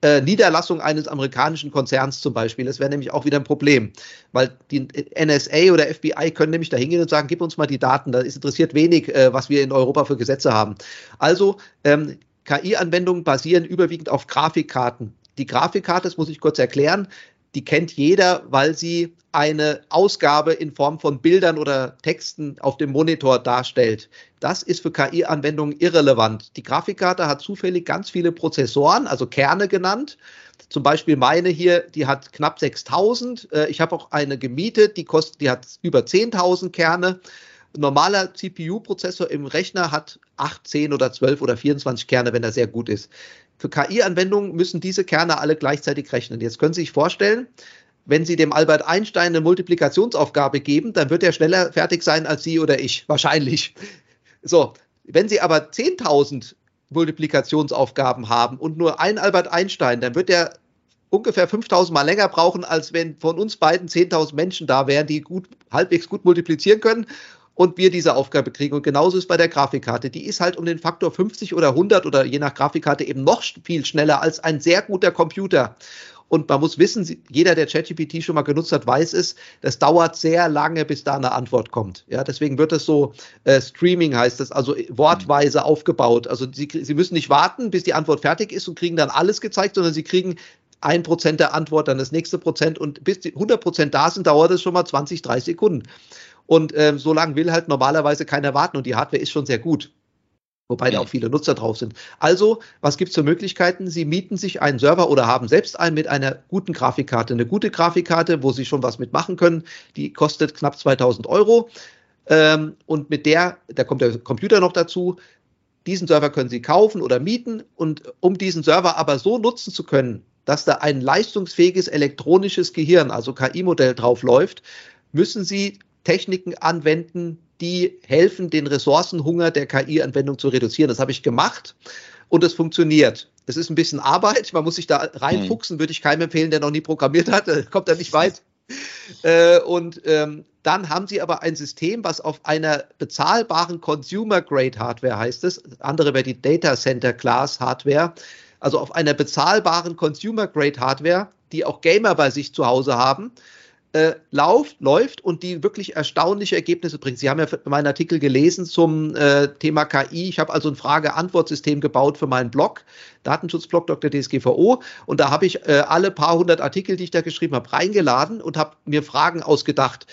äh, Niederlassung eines amerikanischen Konzerns zum Beispiel. Das wäre nämlich auch wieder ein Problem, weil die NSA oder FBI können nämlich da hingehen und sagen, gib uns mal die Daten. Da interessiert wenig, äh, was wir in Europa für Gesetze haben. Also ähm, KI-Anwendungen basieren überwiegend auf Grafikkarten. Die Grafikkarte, das muss ich kurz erklären, die kennt jeder, weil sie eine Ausgabe in Form von Bildern oder Texten auf dem Monitor darstellt. Das ist für KI-Anwendungen irrelevant. Die Grafikkarte hat zufällig ganz viele Prozessoren, also Kerne genannt. Zum Beispiel meine hier, die hat knapp 6000. Äh, ich habe auch eine gemietet, die kostet, die hat über 10.000 Kerne. Ein normaler CPU-Prozessor im Rechner hat 8, 10 oder 12 oder 24 Kerne, wenn er sehr gut ist. Für KI-Anwendungen müssen diese Kerne alle gleichzeitig rechnen. Jetzt können Sie sich vorstellen, wenn Sie dem Albert Einstein eine Multiplikationsaufgabe geben, dann wird er schneller fertig sein als Sie oder ich, wahrscheinlich. So, wenn Sie aber 10.000 Multiplikationsaufgaben haben und nur ein Albert Einstein, dann wird er ungefähr 5000 Mal länger brauchen, als wenn von uns beiden 10.000 Menschen da wären, die gut, halbwegs gut multiplizieren können und wir diese Aufgabe kriegen. Und genauso ist bei der Grafikkarte. Die ist halt um den Faktor 50 oder 100 oder je nach Grafikkarte eben noch viel schneller als ein sehr guter Computer. Und man muss wissen, jeder, der ChatGPT schon mal genutzt hat, weiß es, das dauert sehr lange, bis da eine Antwort kommt. Ja, deswegen wird es so äh, Streaming heißt das, also wortweise aufgebaut. Also Sie, Sie müssen nicht warten, bis die Antwort fertig ist und kriegen dann alles gezeigt, sondern Sie kriegen ein Prozent der Antwort, dann das nächste Prozent und bis die 100 Prozent da sind, dauert es schon mal 20, 30 Sekunden. Und ähm, so lange will halt normalerweise keiner warten und die Hardware ist schon sehr gut. Wobei da auch viele Nutzer drauf sind. Also, was gibt es für Möglichkeiten? Sie mieten sich einen Server oder haben selbst einen mit einer guten Grafikkarte. Eine gute Grafikkarte, wo Sie schon was mitmachen können, die kostet knapp 2000 Euro. Ähm, und mit der, da kommt der Computer noch dazu, diesen Server können Sie kaufen oder mieten. Und um diesen Server aber so nutzen zu können, dass da ein leistungsfähiges elektronisches Gehirn, also KI-Modell drauf läuft, müssen Sie Techniken anwenden, die helfen, den Ressourcenhunger der KI-Anwendung zu reduzieren. Das habe ich gemacht und es funktioniert. Es ist ein bisschen Arbeit, man muss sich da reinfuchsen, würde ich keinem empfehlen, der noch nie programmiert hat, kommt er nicht weit. Äh, und ähm, dann haben sie aber ein System, was auf einer bezahlbaren Consumer-Grade-Hardware heißt es, andere wäre die Data Center Class Hardware, also auf einer bezahlbaren Consumer-Grade-Hardware, die auch Gamer bei sich zu Hause haben, äh, läuft, läuft und die wirklich erstaunliche Ergebnisse bringt. Sie haben ja meinen Artikel gelesen zum äh, Thema KI. Ich habe also ein Frage-Antwort-System gebaut für meinen Blog, Datenschutzblog Dr. DSGVO. Und da habe ich äh, alle paar hundert Artikel, die ich da geschrieben habe, reingeladen und habe mir Fragen ausgedacht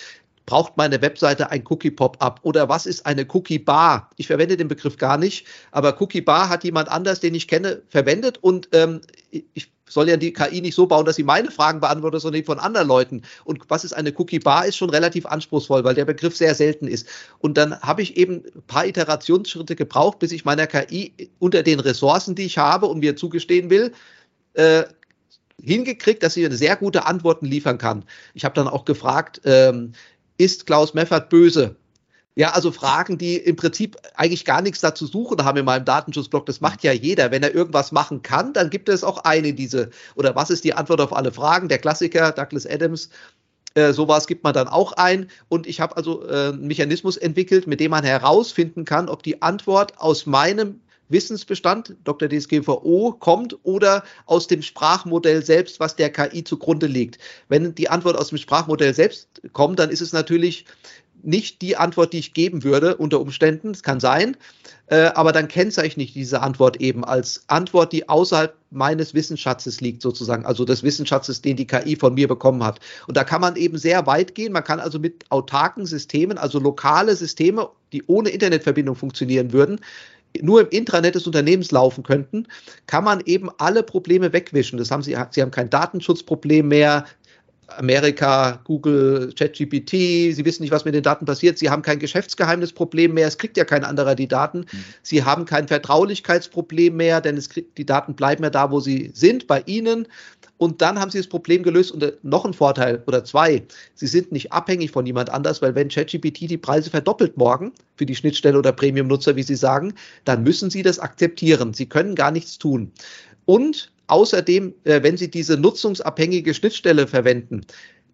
braucht meine Webseite ein Cookie-Pop-up oder was ist eine Cookie-Bar? Ich verwende den Begriff gar nicht, aber Cookie-Bar hat jemand anders, den ich kenne, verwendet und ähm, ich soll ja die KI nicht so bauen, dass sie meine Fragen beantwortet, sondern die von anderen Leuten. Und was ist eine Cookie-Bar, ist schon relativ anspruchsvoll, weil der Begriff sehr selten ist. Und dann habe ich eben ein paar Iterationsschritte gebraucht, bis ich meiner KI unter den Ressourcen, die ich habe und mir zugestehen will, äh, hingekriegt, dass sie sehr gute Antworten liefern kann. Ich habe dann auch gefragt, ähm, ist Klaus Meffert böse? Ja, also Fragen, die im Prinzip eigentlich gar nichts dazu suchen haben in meinem Datenschutzblog. Das macht ja jeder. Wenn er irgendwas machen kann, dann gibt es auch eine diese. Oder was ist die Antwort auf alle Fragen? Der Klassiker, Douglas Adams. Äh, sowas gibt man dann auch ein. Und ich habe also äh, einen Mechanismus entwickelt, mit dem man herausfinden kann, ob die Antwort aus meinem Wissensbestand, Dr. DSGVO, kommt oder aus dem Sprachmodell selbst, was der KI zugrunde liegt. Wenn die Antwort aus dem Sprachmodell selbst kommt, dann ist es natürlich nicht die Antwort, die ich geben würde unter Umständen. Es kann sein, äh, aber dann kennzeichne ich diese Antwort eben als Antwort, die außerhalb meines Wissensschatzes liegt, sozusagen, also des Wissensschatzes, den die KI von mir bekommen hat. Und da kann man eben sehr weit gehen. Man kann also mit autarken Systemen, also lokale Systeme, die ohne Internetverbindung funktionieren würden, nur im Intranet des Unternehmens laufen könnten, kann man eben alle Probleme wegwischen. Das haben sie, sie haben kein Datenschutzproblem mehr. Amerika, Google, ChatGPT, sie wissen nicht, was mit den Daten passiert, sie haben kein Geschäftsgeheimnisproblem mehr, es kriegt ja kein anderer die Daten, mhm. sie haben kein Vertraulichkeitsproblem mehr, denn kriegt, die Daten bleiben ja da, wo sie sind, bei ihnen. Und dann haben sie das Problem gelöst und äh, noch ein Vorteil oder zwei. Sie sind nicht abhängig von jemand anders, weil wenn ChatGPT die Preise verdoppelt morgen für die Schnittstelle oder Premium-Nutzer, wie sie sagen, dann müssen sie das akzeptieren. Sie können gar nichts tun. Und außerdem, äh, wenn Sie diese nutzungsabhängige Schnittstelle verwenden,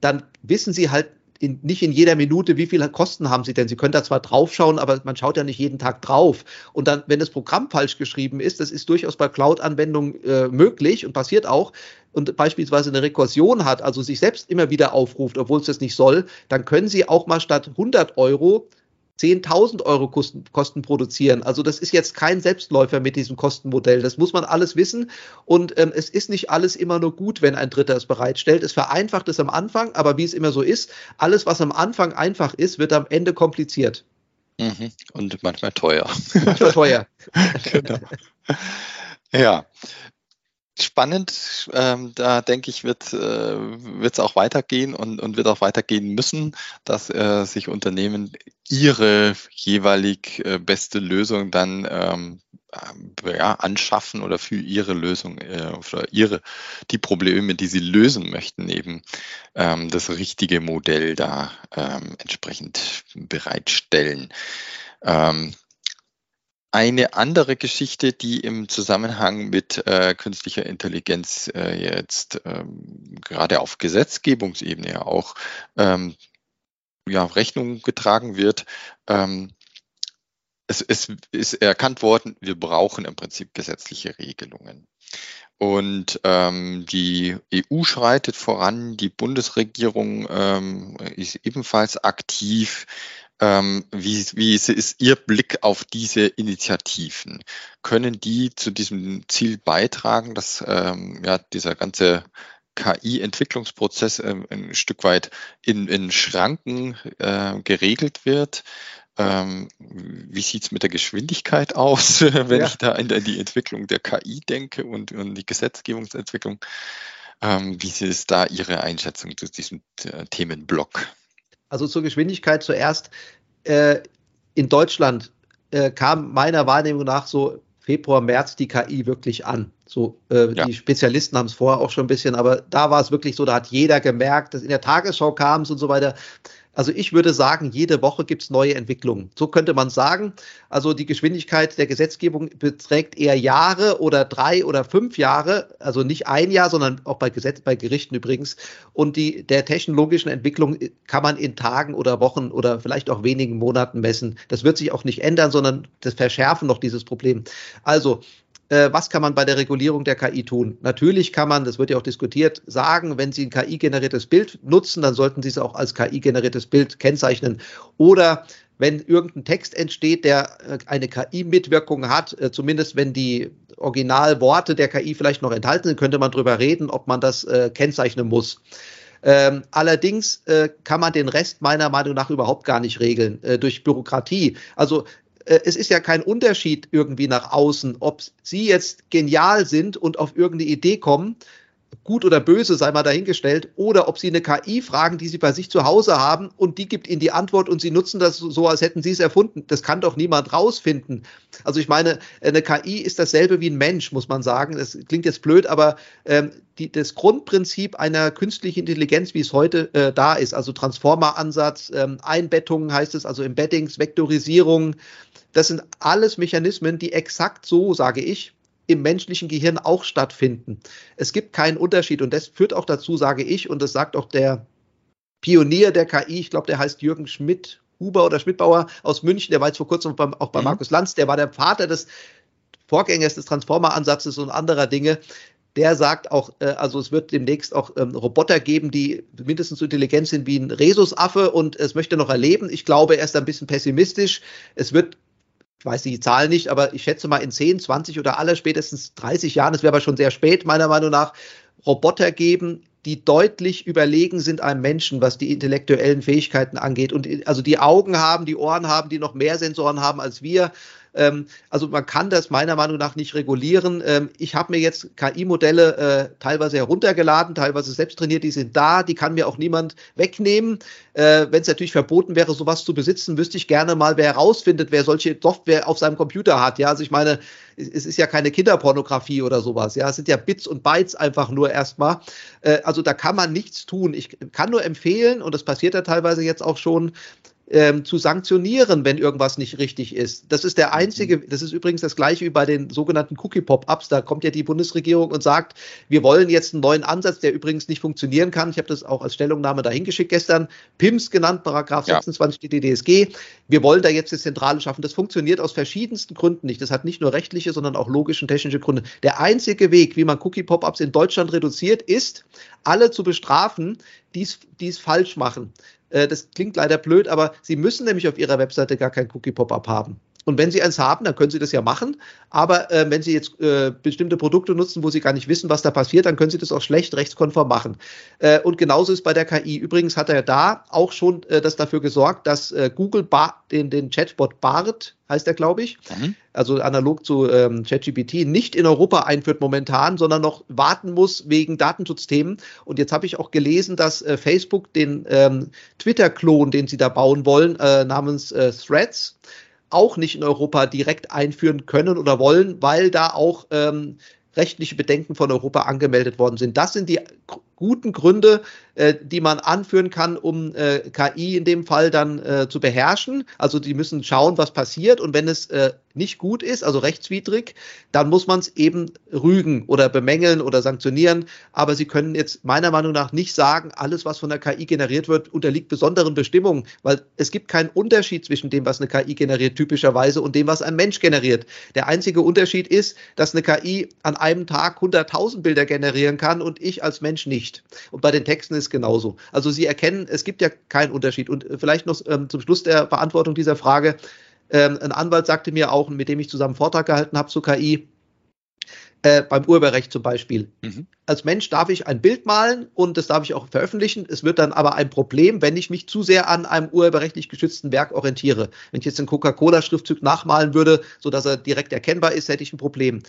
dann wissen Sie halt in, nicht in jeder Minute, wie viele Kosten haben Sie denn? Sie können da zwar draufschauen, aber man schaut ja nicht jeden Tag drauf. Und dann, wenn das Programm falsch geschrieben ist, das ist durchaus bei Cloud-Anwendungen äh, möglich und passiert auch, und beispielsweise eine Rekursion hat, also sich selbst immer wieder aufruft, obwohl es das nicht soll, dann können Sie auch mal statt 100 Euro 10.000 Euro Kosten, Kosten produzieren. Also das ist jetzt kein Selbstläufer mit diesem Kostenmodell. Das muss man alles wissen. Und ähm, es ist nicht alles immer nur gut, wenn ein Dritter es bereitstellt. Es vereinfacht es am Anfang, aber wie es immer so ist, alles, was am Anfang einfach ist, wird am Ende kompliziert. Mhm. Und manchmal teuer. Manchmal teuer. genau. Ja, spannend. Ähm, da denke ich, wird es äh, auch weitergehen und, und wird auch weitergehen müssen, dass äh, sich Unternehmen ihre jeweilig äh, beste Lösung dann ähm, äh, ja, anschaffen oder für ihre Lösung äh, oder ihre die Probleme, die sie lösen möchten, eben ähm, das richtige Modell da ähm, entsprechend bereitstellen. Eine andere Geschichte, die im Zusammenhang mit äh, künstlicher Intelligenz äh, jetzt ähm, gerade auf Gesetzgebungsebene auch ähm, ja, Rechnung getragen wird, ähm, es, es ist erkannt worden, wir brauchen im Prinzip gesetzliche Regelungen. Und ähm, die EU schreitet voran, die Bundesregierung ähm, ist ebenfalls aktiv. Ähm, wie, wie ist Ihr Blick auf diese Initiativen? Können die zu diesem Ziel beitragen, dass ähm, ja, dieser ganze KI-Entwicklungsprozess ähm, ein Stück weit in, in Schranken äh, geregelt wird? Ähm, wie sieht es mit der Geschwindigkeit aus, wenn ja. ich da in die Entwicklung der KI denke und, und die Gesetzgebungsentwicklung? Ähm, wie ist da Ihre Einschätzung zu diesem äh, Themenblock? Also zur Geschwindigkeit zuerst. Äh, in Deutschland äh, kam meiner Wahrnehmung nach so Februar, März die KI wirklich an. So, äh, ja. die Spezialisten haben es vorher auch schon ein bisschen, aber da war es wirklich so, da hat jeder gemerkt, dass in der Tagesschau kam es und so weiter. Also ich würde sagen, jede Woche gibt es neue Entwicklungen. So könnte man sagen. Also die Geschwindigkeit der Gesetzgebung beträgt eher Jahre oder drei oder fünf Jahre, also nicht ein Jahr, sondern auch bei Gesetz, bei Gerichten übrigens. Und die der technologischen Entwicklung kann man in Tagen oder Wochen oder vielleicht auch wenigen Monaten messen. Das wird sich auch nicht ändern, sondern das verschärfen noch dieses Problem. Also äh, was kann man bei der Regulierung der KI tun? Natürlich kann man, das wird ja auch diskutiert, sagen, wenn Sie ein KI-generiertes Bild nutzen, dann sollten Sie es auch als KI-generiertes Bild kennzeichnen. Oder wenn irgendein Text entsteht, der äh, eine KI-Mitwirkung hat, äh, zumindest wenn die Originalworte der KI vielleicht noch enthalten sind, könnte man darüber reden, ob man das äh, kennzeichnen muss. Ähm, allerdings äh, kann man den Rest meiner Meinung nach überhaupt gar nicht regeln äh, durch Bürokratie. Also es ist ja kein Unterschied irgendwie nach außen, ob Sie jetzt genial sind und auf irgendeine Idee kommen, gut oder böse sei mal dahingestellt, oder ob Sie eine KI fragen, die Sie bei sich zu Hause haben und die gibt Ihnen die Antwort und Sie nutzen das so, als hätten Sie es erfunden. Das kann doch niemand rausfinden. Also ich meine, eine KI ist dasselbe wie ein Mensch, muss man sagen. Das klingt jetzt blöd, aber ähm, die, das Grundprinzip einer künstlichen Intelligenz, wie es heute äh, da ist, also Transformer-Ansatz, ähm, Einbettungen heißt es, also Embeddings, Vektorisierung, das sind alles Mechanismen, die exakt so, sage ich, im menschlichen Gehirn auch stattfinden. Es gibt keinen Unterschied und das führt auch dazu, sage ich, und das sagt auch der Pionier der KI, ich glaube, der heißt Jürgen Schmidt, Huber oder Schmidtbauer aus München, der war jetzt vor kurzem beim, auch bei mhm. Markus Lanz, der war der Vater des Vorgängers des Transformer-Ansatzes und anderer Dinge. Der sagt auch, äh, also es wird demnächst auch ähm, Roboter geben, die mindestens so intelligent sind wie ein Rhesusaffe und es möchte noch erleben. Ich glaube, er ist ein bisschen pessimistisch. Es wird ich weiß die Zahl nicht, aber ich schätze mal in 10, 20 oder aller spätestens 30 Jahren, das wäre aber schon sehr spät, meiner Meinung nach, Roboter geben, die deutlich überlegen sind einem Menschen, was die intellektuellen Fähigkeiten angeht. Und also die Augen haben, die Ohren haben, die noch mehr Sensoren haben als wir. Ähm, also man kann das meiner Meinung nach nicht regulieren. Ähm, ich habe mir jetzt KI-Modelle äh, teilweise heruntergeladen, teilweise selbst trainiert, die sind da, die kann mir auch niemand wegnehmen. Äh, Wenn es natürlich verboten wäre, sowas zu besitzen, wüsste ich gerne mal, wer herausfindet, wer solche Software auf seinem Computer hat. Ja, also ich meine, es ist ja keine Kinderpornografie oder sowas. Ja, es sind ja Bits und Bytes einfach nur erstmal. Äh, also da kann man nichts tun. Ich kann nur empfehlen, und das passiert ja teilweise jetzt auch schon, ähm, zu sanktionieren, wenn irgendwas nicht richtig ist. Das ist der mhm. einzige, das ist übrigens das gleiche wie bei den sogenannten Cookie-Pop-Ups. Da kommt ja die Bundesregierung und sagt, wir wollen jetzt einen neuen Ansatz, der übrigens nicht funktionieren kann. Ich habe das auch als Stellungnahme dahingeschickt gestern. PIMS genannt, Paragraph ja. 26 DDSG. Wir wollen da jetzt das Zentrale schaffen. Das funktioniert aus verschiedensten Gründen nicht. Das hat nicht nur rechtliche, sondern auch logische und technische Gründe. Der einzige Weg, wie man Cookie-Pop-Ups in Deutschland reduziert, ist, alle zu bestrafen, die es falsch machen. Äh, das klingt leider blöd, aber Sie müssen nämlich auf Ihrer Webseite gar kein Cookie-Pop-up haben. Und wenn Sie eins haben, dann können Sie das ja machen. Aber äh, wenn Sie jetzt äh, bestimmte Produkte nutzen, wo Sie gar nicht wissen, was da passiert, dann können Sie das auch schlecht rechtskonform machen. Äh, und genauso ist bei der KI. Übrigens hat er da auch schon äh, das dafür gesorgt, dass äh, Google Bar den, den Chatbot BART, heißt er, glaube ich, mhm. also analog zu ähm, ChatGPT, nicht in Europa einführt momentan, sondern noch warten muss wegen Datenschutzthemen. Und jetzt habe ich auch gelesen, dass äh, Facebook den ähm, Twitter-Klon, den sie da bauen wollen, namens Threads, auch nicht in Europa direkt einführen können oder wollen, weil da auch ähm, rechtliche Bedenken von Europa angemeldet worden sind. Das sind die guten Gründe, äh, die man anführen kann, um äh, KI in dem Fall dann äh, zu beherrschen. Also die müssen schauen, was passiert und wenn es äh, nicht gut ist, also rechtswidrig, dann muss man es eben rügen oder bemängeln oder sanktionieren. Aber Sie können jetzt meiner Meinung nach nicht sagen, alles, was von der KI generiert wird, unterliegt besonderen Bestimmungen, weil es gibt keinen Unterschied zwischen dem, was eine KI generiert typischerweise und dem, was ein Mensch generiert. Der einzige Unterschied ist, dass eine KI an einem Tag 100.000 Bilder generieren kann und ich als Mensch nicht. Und bei den Texten ist genauso. Also Sie erkennen, es gibt ja keinen Unterschied. Und vielleicht noch ähm, zum Schluss der Beantwortung dieser Frage. Ähm, ein Anwalt sagte mir auch, mit dem ich zusammen Vortrag gehalten habe zu KI, äh, beim Urheberrecht zum Beispiel. Mhm. Als Mensch darf ich ein Bild malen und das darf ich auch veröffentlichen. Es wird dann aber ein Problem, wenn ich mich zu sehr an einem urheberrechtlich geschützten Werk orientiere. Wenn ich jetzt einen Coca-Cola-Schriftzug nachmalen würde, sodass er direkt erkennbar ist, hätte ich ein Problem.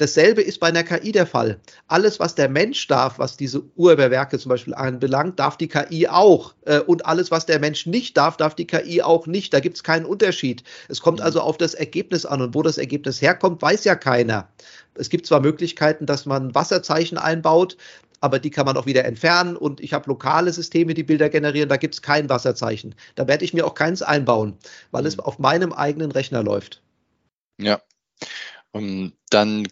Dasselbe ist bei einer KI der Fall. Alles, was der Mensch darf, was diese Urheberwerke zum Beispiel anbelangt, darf die KI auch. Äh, und alles, was der Mensch nicht darf, darf die KI auch nicht. Da gibt es keinen Unterschied. Es kommt mhm. also auf das Ergebnis an. Und wo das Ergebnis herkommt, weiß ja keiner. Es gibt zwar Möglichkeiten, dass man Wasserzeichen einbaut, aber die kann man auch wieder entfernen. Und ich habe lokale Systeme, die Bilder generieren, da gibt es kein Wasserzeichen. Da werde ich mir auch keins einbauen, weil es mhm. auf meinem eigenen Rechner läuft. Ja. Und dann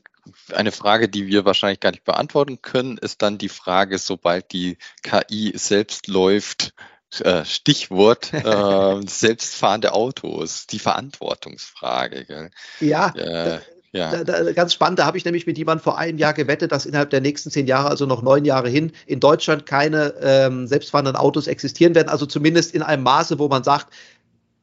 eine Frage, die wir wahrscheinlich gar nicht beantworten können, ist dann die Frage, sobald die KI selbst läuft, äh, Stichwort äh, selbstfahrende Autos, die Verantwortungsfrage. Gell? Ja. Äh, ja. Da, da, ganz spannend, da habe ich nämlich mit jemandem vor einem Jahr gewettet, dass innerhalb der nächsten zehn Jahre, also noch neun Jahre hin, in Deutschland keine ähm, selbstfahrenden Autos existieren werden. Also zumindest in einem Maße, wo man sagt,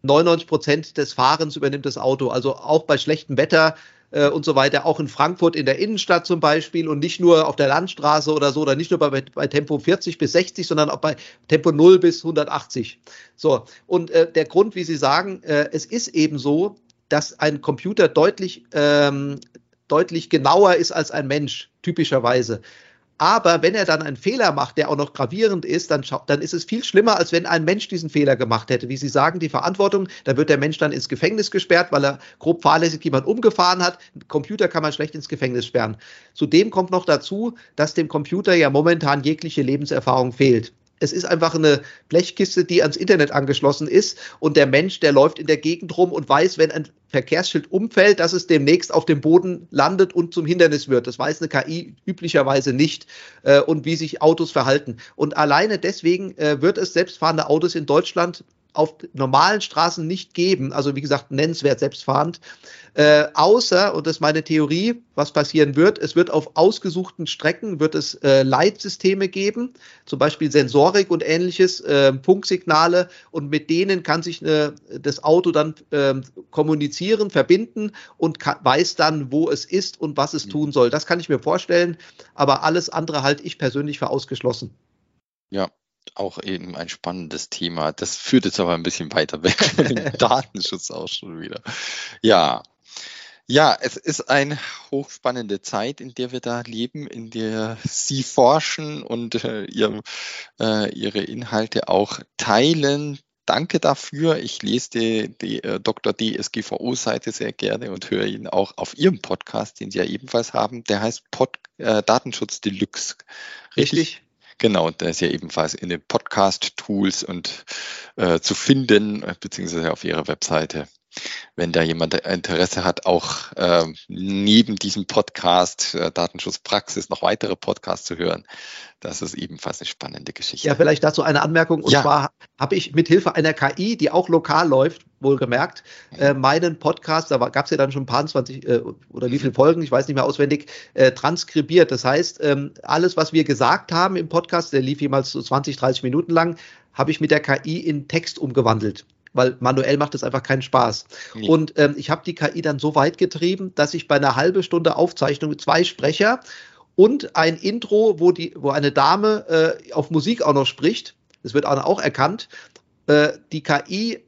99 Prozent des Fahrens übernimmt das Auto. Also auch bei schlechtem Wetter äh, und so weiter, auch in Frankfurt in der Innenstadt zum Beispiel und nicht nur auf der Landstraße oder so, oder nicht nur bei, bei Tempo 40 bis 60, sondern auch bei Tempo 0 bis 180. So, und äh, der Grund, wie Sie sagen, äh, es ist eben so, dass ein Computer deutlich, ähm, deutlich genauer ist als ein Mensch, typischerweise. Aber wenn er dann einen Fehler macht, der auch noch gravierend ist, dann, dann ist es viel schlimmer, als wenn ein Mensch diesen Fehler gemacht hätte. Wie Sie sagen, die Verantwortung, da wird der Mensch dann ins Gefängnis gesperrt, weil er grob fahrlässig jemand umgefahren hat. Computer kann man schlecht ins Gefängnis sperren. Zudem kommt noch dazu, dass dem Computer ja momentan jegliche Lebenserfahrung fehlt. Es ist einfach eine Blechkiste, die ans Internet angeschlossen ist und der Mensch, der läuft in der Gegend rum und weiß, wenn ein Verkehrsschild umfällt, dass es demnächst auf dem Boden landet und zum Hindernis wird. Das weiß eine KI üblicherweise nicht äh, und wie sich Autos verhalten. Und alleine deswegen äh, wird es selbstfahrende Autos in Deutschland auf normalen Straßen nicht geben, also wie gesagt nennenswert selbstfahrend, äh, außer, und das ist meine Theorie, was passieren wird, es wird auf ausgesuchten Strecken, wird es äh, Leitsysteme geben, zum Beispiel Sensorik und ähnliches, äh, Funksignale, und mit denen kann sich eine, das Auto dann äh, kommunizieren, verbinden und kann, weiß dann, wo es ist und was es mhm. tun soll. Das kann ich mir vorstellen, aber alles andere halte ich persönlich für ausgeschlossen. Ja, auch eben ein spannendes Thema. Das führt jetzt aber ein bisschen weiter weg von dem Datenschutz auch schon wieder. Ja. Ja, es ist eine hochspannende Zeit, in der wir da leben, in der Sie forschen und äh, ihr, äh, Ihre Inhalte auch teilen. Danke dafür. Ich lese die, die äh, Dr. DSGVO-Seite sehr gerne und höre ihn auch auf Ihrem Podcast, den Sie ja ebenfalls haben. Der heißt Pod, äh, Datenschutz Deluxe. Richtig? Richtig? Genau, der ist ja ebenfalls in den Podcast-Tools und äh, zu finden, beziehungsweise auf ihrer Webseite wenn da jemand Interesse hat, auch äh, neben diesem Podcast äh, Datenschutzpraxis noch weitere Podcasts zu hören. Das ist ebenfalls eine spannende Geschichte. Ja, vielleicht dazu eine Anmerkung. Und ja. zwar habe ich mit Hilfe einer KI, die auch lokal läuft, wohlgemerkt, äh, meinen Podcast, da gab es ja dann schon ein paar 20 äh, oder wie viele Folgen, ich weiß nicht mehr auswendig, äh, transkribiert. Das heißt, ähm, alles, was wir gesagt haben im Podcast, der lief jemals so 20, 30 Minuten lang, habe ich mit der KI in Text umgewandelt weil manuell macht es einfach keinen Spaß. Nee. Und ähm, ich habe die KI dann so weit getrieben, dass ich bei einer halben Stunde Aufzeichnung zwei Sprecher und ein Intro, wo, die, wo eine Dame äh, auf Musik auch noch spricht, das wird auch erkannt, äh, die KI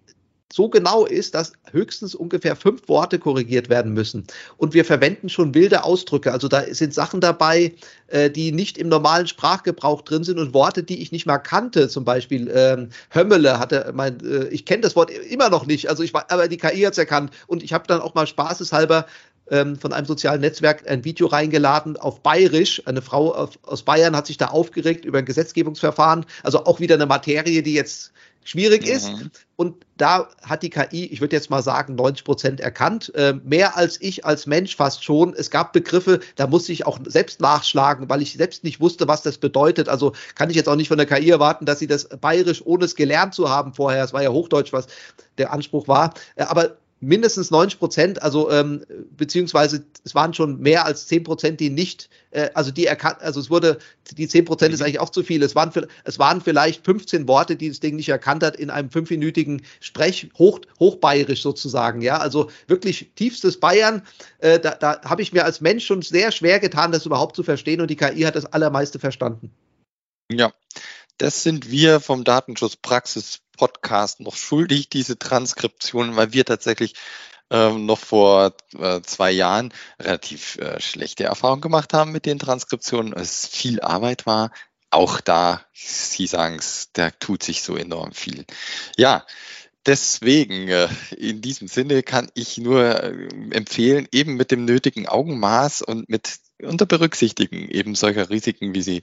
so genau ist, dass höchstens ungefähr fünf Worte korrigiert werden müssen. Und wir verwenden schon wilde Ausdrücke. Also da sind Sachen dabei, äh, die nicht im normalen Sprachgebrauch drin sind und Worte, die ich nicht mal kannte. Zum Beispiel ähm, Hömmele hatte mein, äh, ich kenne das Wort immer noch nicht. Also ich war, aber die KI hat es erkannt. Und ich habe dann auch mal spaßeshalber ähm, von einem sozialen Netzwerk ein Video reingeladen auf Bayerisch. Eine Frau aus Bayern hat sich da aufgeregt über ein Gesetzgebungsverfahren. Also auch wieder eine Materie, die jetzt schwierig mhm. ist. Und da hat die KI, ich würde jetzt mal sagen, 90 Prozent erkannt. Äh, mehr als ich als Mensch fast schon. Es gab Begriffe, da musste ich auch selbst nachschlagen, weil ich selbst nicht wusste, was das bedeutet. Also kann ich jetzt auch nicht von der KI erwarten, dass sie das bayerisch, ohne es gelernt zu haben vorher, es war ja Hochdeutsch, was der Anspruch war. Äh, aber mindestens 90 Prozent, also ähm, beziehungsweise es waren schon mehr als 10 Prozent, die nicht, äh, also die erkannt, also es wurde, die 10 Prozent ist mhm. eigentlich auch zu viel. Es waren, es waren vielleicht 15 Worte, die das Ding nicht erkannt hat in einem fünfminütigen Sprech, hoch, hochbayerisch sozusagen, ja, also wirklich tiefstes Bayern. Äh, da da habe ich mir als Mensch schon sehr schwer getan, das überhaupt zu verstehen und die KI hat das allermeiste verstanden. Ja, das sind wir vom Datenschutzpraxis Podcast noch schuldig, diese Transkription, weil wir tatsächlich ähm, noch vor äh, zwei Jahren relativ äh, schlechte Erfahrungen gemacht haben mit den Transkriptionen. Es viel Arbeit war. Auch da, Sie sagen es, da tut sich so enorm viel. Ja, deswegen, äh, in diesem Sinne kann ich nur äh, empfehlen, eben mit dem nötigen Augenmaß und mit unter Berücksichtigen eben solcher Risiken, wie sie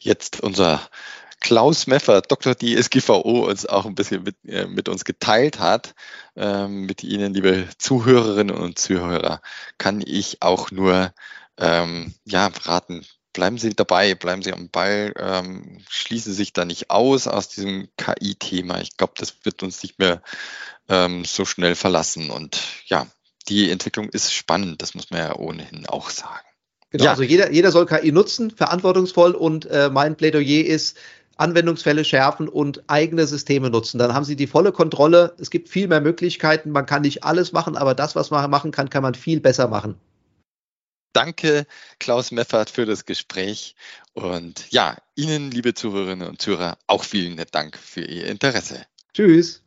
jetzt unser Klaus Meffer, Dr. DSGVO, uns auch ein bisschen mit, äh, mit uns geteilt hat. Ähm, mit Ihnen, liebe Zuhörerinnen und Zuhörer, kann ich auch nur ähm, ja, raten, bleiben Sie dabei, bleiben Sie am Ball, ähm, schließen Sie sich da nicht aus aus diesem KI-Thema. Ich glaube, das wird uns nicht mehr ähm, so schnell verlassen. Und ja, die Entwicklung ist spannend, das muss man ja ohnehin auch sagen. Genau, ja. also jeder, jeder soll KI nutzen, verantwortungsvoll und äh, mein Plädoyer ist, Anwendungsfälle schärfen und eigene Systeme nutzen. Dann haben Sie die volle Kontrolle. Es gibt viel mehr Möglichkeiten. Man kann nicht alles machen, aber das, was man machen kann, kann man viel besser machen. Danke, Klaus Meffert, für das Gespräch. Und ja, Ihnen, liebe Zuhörerinnen und Zuhörer, auch vielen Dank für Ihr Interesse. Tschüss.